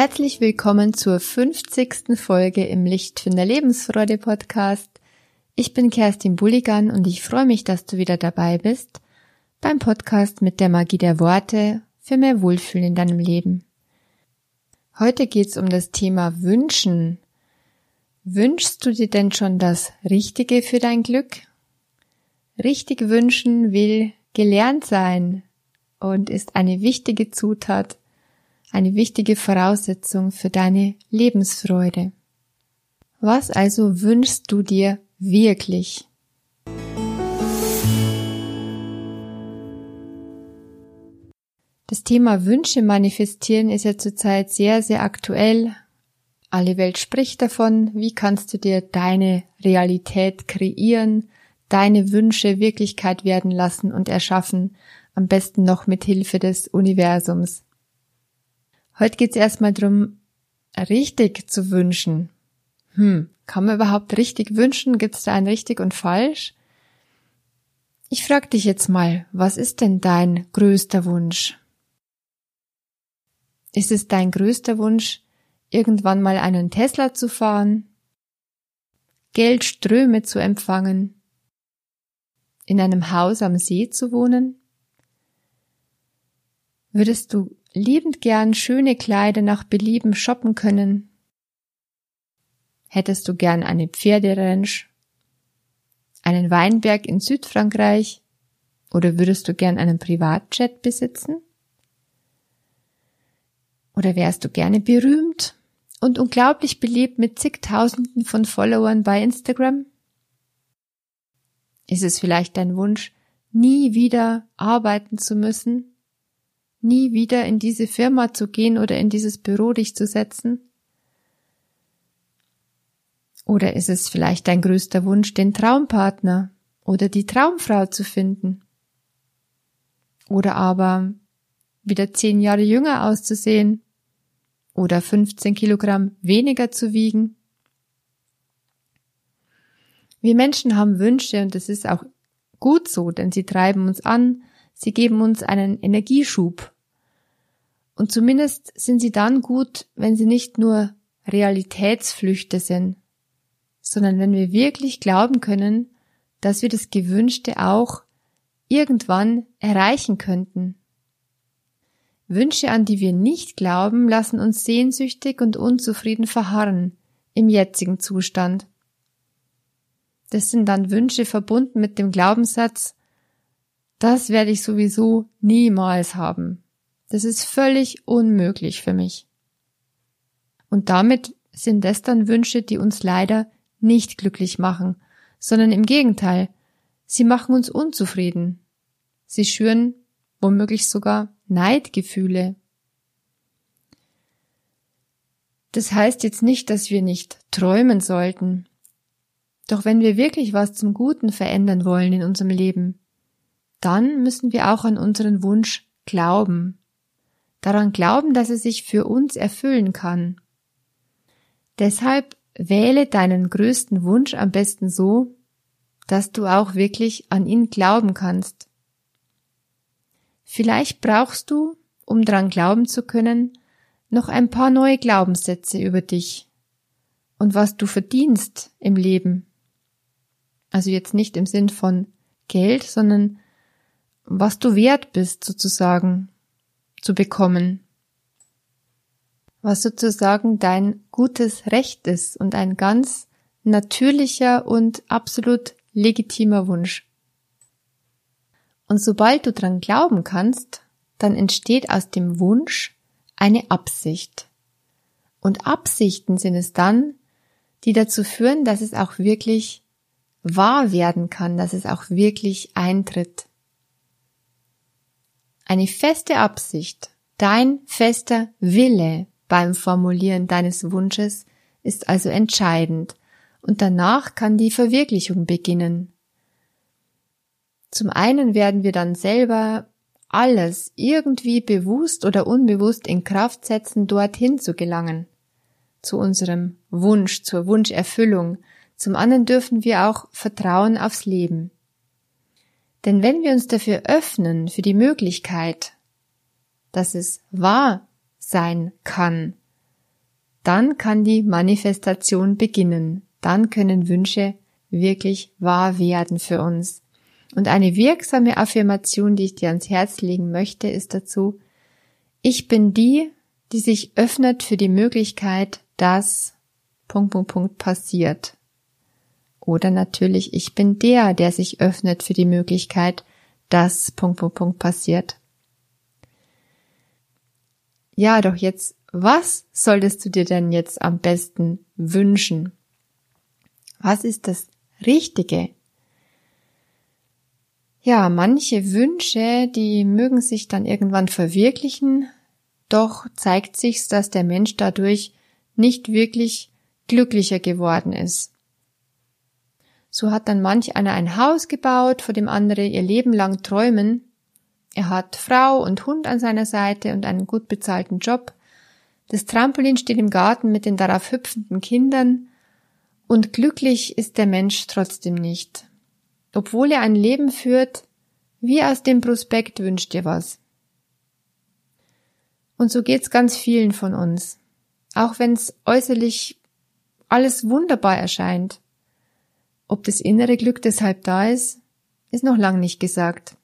Herzlich willkommen zur 50. Folge im Lichtfinder Lebensfreude Podcast. Ich bin Kerstin Bulligan und ich freue mich, dass du wieder dabei bist beim Podcast mit der Magie der Worte für mehr Wohlfühlen in deinem Leben. Heute geht's um das Thema Wünschen. Wünschst du dir denn schon das Richtige für dein Glück? Richtig wünschen will gelernt sein und ist eine wichtige Zutat eine wichtige Voraussetzung für deine Lebensfreude. Was also wünschst du dir wirklich? Das Thema Wünsche manifestieren ist ja zurzeit sehr, sehr aktuell. Alle Welt spricht davon, wie kannst du dir deine Realität kreieren, deine Wünsche Wirklichkeit werden lassen und erschaffen, am besten noch mit Hilfe des Universums. Heute geht's erstmal drum, richtig zu wünschen. Hm, kann man überhaupt richtig wünschen? Gibt's da ein richtig und falsch? Ich frag dich jetzt mal, was ist denn dein größter Wunsch? Ist es dein größter Wunsch, irgendwann mal einen Tesla zu fahren, Geldströme zu empfangen, in einem Haus am See zu wohnen? Würdest du liebend gern schöne Kleider nach Belieben shoppen können? Hättest du gern eine Pferderanch, einen Weinberg in Südfrankreich oder würdest du gern einen Privatjet besitzen? Oder wärst du gerne berühmt und unglaublich beliebt mit zigtausenden von Followern bei Instagram? Ist es vielleicht dein Wunsch, nie wieder arbeiten zu müssen nie wieder in diese Firma zu gehen oder in dieses Büro dich zu setzen? Oder ist es vielleicht dein größter Wunsch, den Traumpartner oder die Traumfrau zu finden? Oder aber wieder zehn Jahre jünger auszusehen oder 15 Kilogramm weniger zu wiegen? Wir Menschen haben Wünsche und das ist auch gut so, denn sie treiben uns an, Sie geben uns einen Energieschub. Und zumindest sind sie dann gut, wenn sie nicht nur Realitätsflüchte sind, sondern wenn wir wirklich glauben können, dass wir das Gewünschte auch irgendwann erreichen könnten. Wünsche, an die wir nicht glauben, lassen uns sehnsüchtig und unzufrieden verharren im jetzigen Zustand. Das sind dann Wünsche verbunden mit dem Glaubenssatz, das werde ich sowieso niemals haben. Das ist völlig unmöglich für mich. Und damit sind das dann Wünsche, die uns leider nicht glücklich machen, sondern im Gegenteil, sie machen uns unzufrieden. Sie schüren womöglich sogar Neidgefühle. Das heißt jetzt nicht, dass wir nicht träumen sollten. Doch wenn wir wirklich was zum Guten verändern wollen in unserem Leben, dann müssen wir auch an unseren Wunsch glauben. Daran glauben, dass er sich für uns erfüllen kann. Deshalb wähle deinen größten Wunsch am besten so, dass du auch wirklich an ihn glauben kannst. Vielleicht brauchst du, um dran glauben zu können, noch ein paar neue Glaubenssätze über dich und was du verdienst im Leben. Also jetzt nicht im Sinn von Geld, sondern was du wert bist sozusagen zu bekommen, was sozusagen dein gutes Recht ist und ein ganz natürlicher und absolut legitimer Wunsch. Und sobald du dran glauben kannst, dann entsteht aus dem Wunsch eine Absicht. Und Absichten sind es dann, die dazu führen, dass es auch wirklich wahr werden kann, dass es auch wirklich eintritt. Eine feste Absicht, dein fester Wille beim Formulieren deines Wunsches ist also entscheidend und danach kann die Verwirklichung beginnen. Zum einen werden wir dann selber alles irgendwie bewusst oder unbewusst in Kraft setzen, dorthin zu gelangen, zu unserem Wunsch, zur Wunscherfüllung. Zum anderen dürfen wir auch vertrauen aufs Leben. Denn wenn wir uns dafür öffnen, für die Möglichkeit, dass es wahr sein kann, dann kann die Manifestation beginnen. Dann können Wünsche wirklich wahr werden für uns. Und eine wirksame Affirmation, die ich dir ans Herz legen möchte, ist dazu, ich bin die, die sich öffnet für die Möglichkeit, dass Punkt, Punkt, Punkt passiert. Oder natürlich, ich bin der, der sich öffnet für die Möglichkeit, dass Punkt, Punkt, Punkt passiert. Ja, doch jetzt, was solltest du dir denn jetzt am besten wünschen? Was ist das Richtige? Ja, manche Wünsche, die mögen sich dann irgendwann verwirklichen, doch zeigt sich, dass der Mensch dadurch nicht wirklich glücklicher geworden ist. So hat dann manch einer ein Haus gebaut, vor dem andere ihr Leben lang träumen. Er hat Frau und Hund an seiner Seite und einen gut bezahlten Job. Das Trampolin steht im Garten mit den darauf hüpfenden Kindern und glücklich ist der Mensch trotzdem nicht. Obwohl er ein Leben führt, wie aus dem Prospekt wünscht er was. Und so geht's ganz vielen von uns. Auch wenn's äußerlich alles wunderbar erscheint. Ob das innere Glück deshalb da ist, ist noch lang nicht gesagt.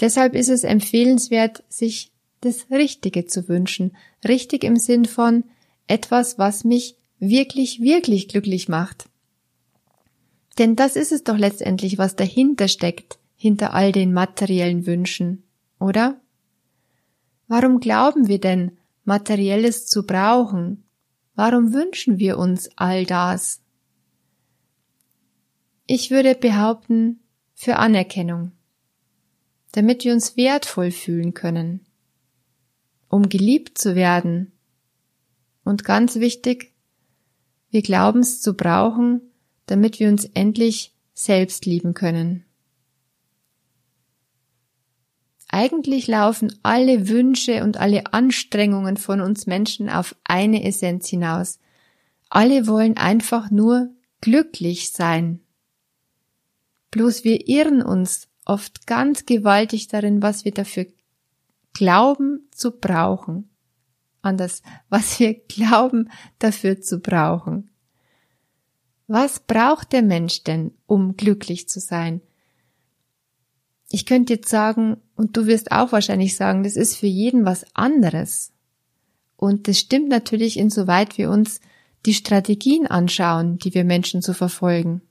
Deshalb ist es empfehlenswert, sich das Richtige zu wünschen. Richtig im Sinn von etwas, was mich wirklich, wirklich glücklich macht. Denn das ist es doch letztendlich, was dahinter steckt, hinter all den materiellen Wünschen, oder? Warum glauben wir denn, materielles zu brauchen? Warum wünschen wir uns all das? Ich würde behaupten, für Anerkennung, damit wir uns wertvoll fühlen können, um geliebt zu werden und ganz wichtig, wir glauben es zu brauchen, damit wir uns endlich selbst lieben können. Eigentlich laufen alle Wünsche und alle Anstrengungen von uns Menschen auf eine Essenz hinaus. Alle wollen einfach nur glücklich sein. Bloß wir irren uns oft ganz gewaltig darin, was wir dafür glauben zu brauchen. Anders, was wir glauben dafür zu brauchen. Was braucht der Mensch denn, um glücklich zu sein? Ich könnte jetzt sagen, und du wirst auch wahrscheinlich sagen, das ist für jeden was anderes. Und das stimmt natürlich insoweit wir uns die Strategien anschauen, die wir Menschen zu verfolgen.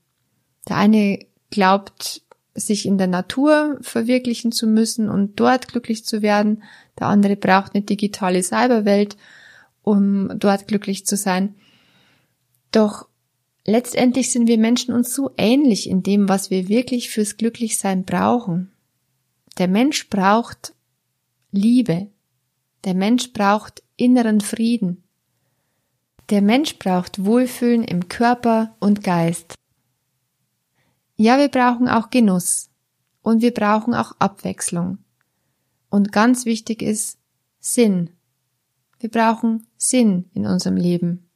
Der eine glaubt, sich in der Natur verwirklichen zu müssen und dort glücklich zu werden. Der andere braucht eine digitale Cyberwelt, um dort glücklich zu sein. Doch letztendlich sind wir Menschen uns so ähnlich in dem, was wir wirklich fürs Glücklichsein brauchen. Der Mensch braucht Liebe. Der Mensch braucht inneren Frieden. Der Mensch braucht Wohlfühlen im Körper und Geist. Ja, wir brauchen auch Genuss und wir brauchen auch Abwechslung. Und ganz wichtig ist Sinn. Wir brauchen Sinn in unserem Leben.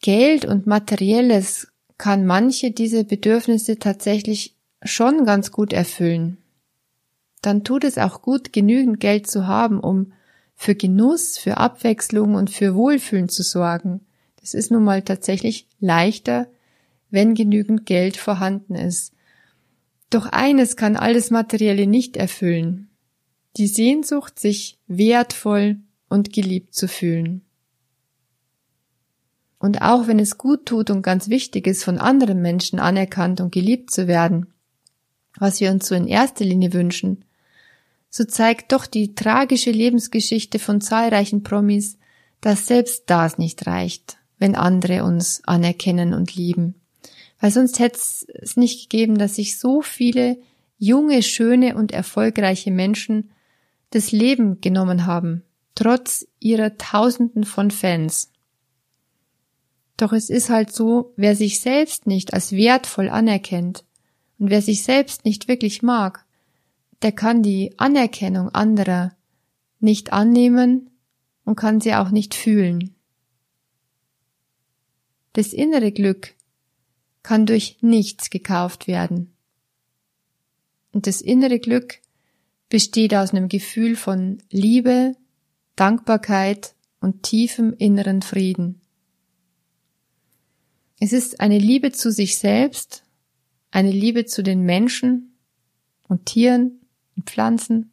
Geld und Materielles kann manche diese Bedürfnisse tatsächlich schon ganz gut erfüllen. Dann tut es auch gut, genügend Geld zu haben, um für Genuss, für Abwechslung und für Wohlfühlen zu sorgen. Es ist nun mal tatsächlich leichter, wenn genügend Geld vorhanden ist. Doch eines kann alles Materielle nicht erfüllen. Die Sehnsucht, sich wertvoll und geliebt zu fühlen. Und auch wenn es gut tut und ganz wichtig ist, von anderen Menschen anerkannt und geliebt zu werden, was wir uns so in erster Linie wünschen, so zeigt doch die tragische Lebensgeschichte von zahlreichen Promis, dass selbst das nicht reicht wenn andere uns anerkennen und lieben. Weil sonst hätte es nicht gegeben, dass sich so viele junge, schöne und erfolgreiche Menschen das Leben genommen haben, trotz ihrer Tausenden von Fans. Doch es ist halt so, wer sich selbst nicht als wertvoll anerkennt und wer sich selbst nicht wirklich mag, der kann die Anerkennung anderer nicht annehmen und kann sie auch nicht fühlen. Das innere Glück kann durch nichts gekauft werden. Und das innere Glück besteht aus einem Gefühl von Liebe, Dankbarkeit und tiefem inneren Frieden. Es ist eine Liebe zu sich selbst, eine Liebe zu den Menschen und Tieren und Pflanzen,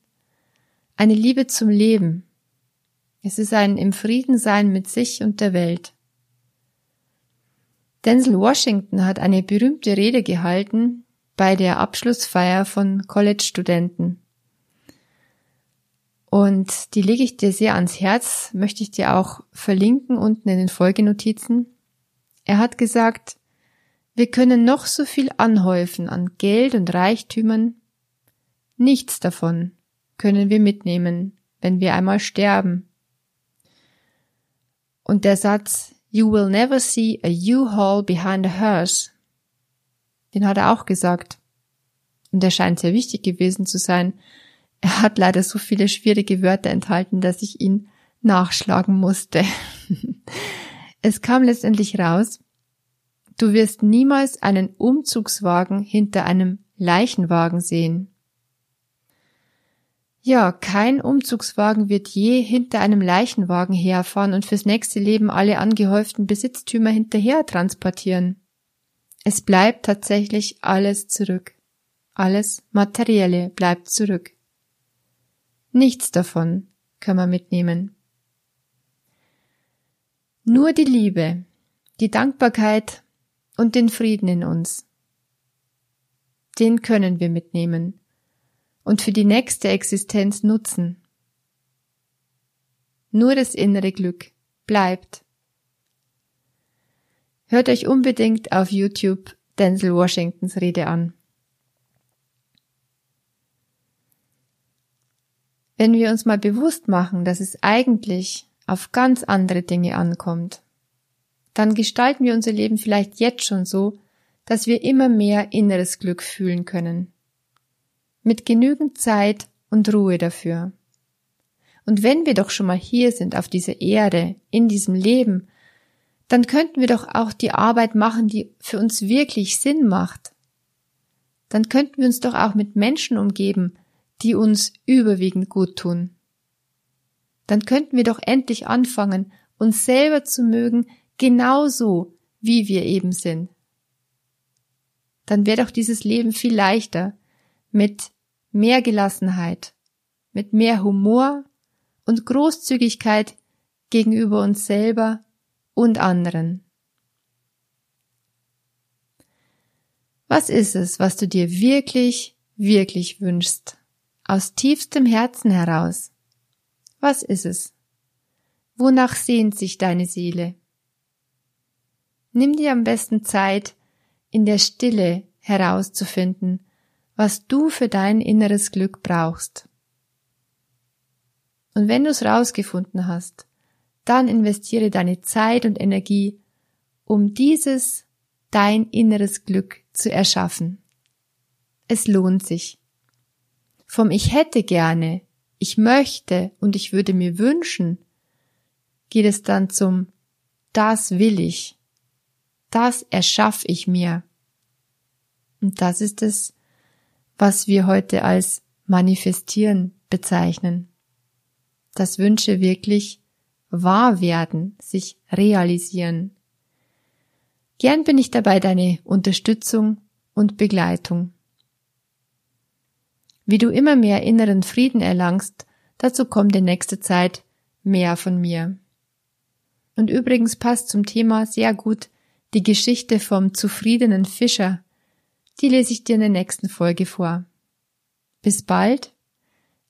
eine Liebe zum Leben. Es ist ein im Frieden sein mit sich und der Welt. Denzel Washington hat eine berühmte Rede gehalten bei der Abschlussfeier von College-Studenten. Und die lege ich dir sehr ans Herz, möchte ich dir auch verlinken unten in den Folgenotizen. Er hat gesagt, wir können noch so viel anhäufen an Geld und Reichtümern. Nichts davon können wir mitnehmen, wenn wir einmal sterben. Und der Satz, You will never see a U-Haul behind a hearse, den hat er auch gesagt. Und er scheint sehr wichtig gewesen zu sein, er hat leider so viele schwierige Wörter enthalten, dass ich ihn nachschlagen musste. es kam letztendlich raus, du wirst niemals einen Umzugswagen hinter einem Leichenwagen sehen. Ja, kein Umzugswagen wird je hinter einem Leichenwagen herfahren und fürs nächste Leben alle angehäuften Besitztümer hinterher transportieren. Es bleibt tatsächlich alles zurück. Alles Materielle bleibt zurück. Nichts davon kann man mitnehmen. Nur die Liebe, die Dankbarkeit und den Frieden in uns. Den können wir mitnehmen und für die nächste Existenz nutzen. Nur das innere Glück bleibt. Hört euch unbedingt auf YouTube Denzel Washingtons Rede an. Wenn wir uns mal bewusst machen, dass es eigentlich auf ganz andere Dinge ankommt, dann gestalten wir unser Leben vielleicht jetzt schon so, dass wir immer mehr inneres Glück fühlen können. Mit genügend Zeit und Ruhe dafür. Und wenn wir doch schon mal hier sind auf dieser Erde, in diesem Leben, dann könnten wir doch auch die Arbeit machen, die für uns wirklich Sinn macht. Dann könnten wir uns doch auch mit Menschen umgeben, die uns überwiegend gut tun. Dann könnten wir doch endlich anfangen, uns selber zu mögen, genauso wie wir eben sind. Dann wäre doch dieses Leben viel leichter, mit mehr Gelassenheit, mit mehr Humor und Großzügigkeit gegenüber uns selber und anderen. Was ist es, was du dir wirklich, wirklich wünschst? aus tiefstem Herzen heraus. Was ist es? Wonach sehnt sich deine Seele? Nimm dir am besten Zeit, in der Stille herauszufinden, was du für dein inneres Glück brauchst. Und wenn du es rausgefunden hast, dann investiere deine Zeit und Energie, um dieses dein inneres Glück zu erschaffen. Es lohnt sich. Vom Ich hätte gerne, ich möchte und ich würde mir wünschen, geht es dann zum Das will ich, das erschaffe ich mir. Und das ist es, was wir heute als manifestieren bezeichnen. Dass Wünsche wirklich wahr werden, sich realisieren. Gern bin ich dabei deine Unterstützung und Begleitung. Wie du immer mehr inneren Frieden erlangst, dazu kommt in nächster Zeit mehr von mir. Und übrigens passt zum Thema sehr gut die Geschichte vom zufriedenen Fischer. Die lese ich dir in der nächsten Folge vor. Bis bald.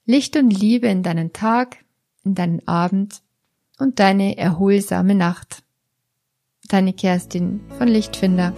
Licht und Liebe in deinen Tag, in deinen Abend und deine erholsame Nacht. Deine Kerstin von Lichtfinder.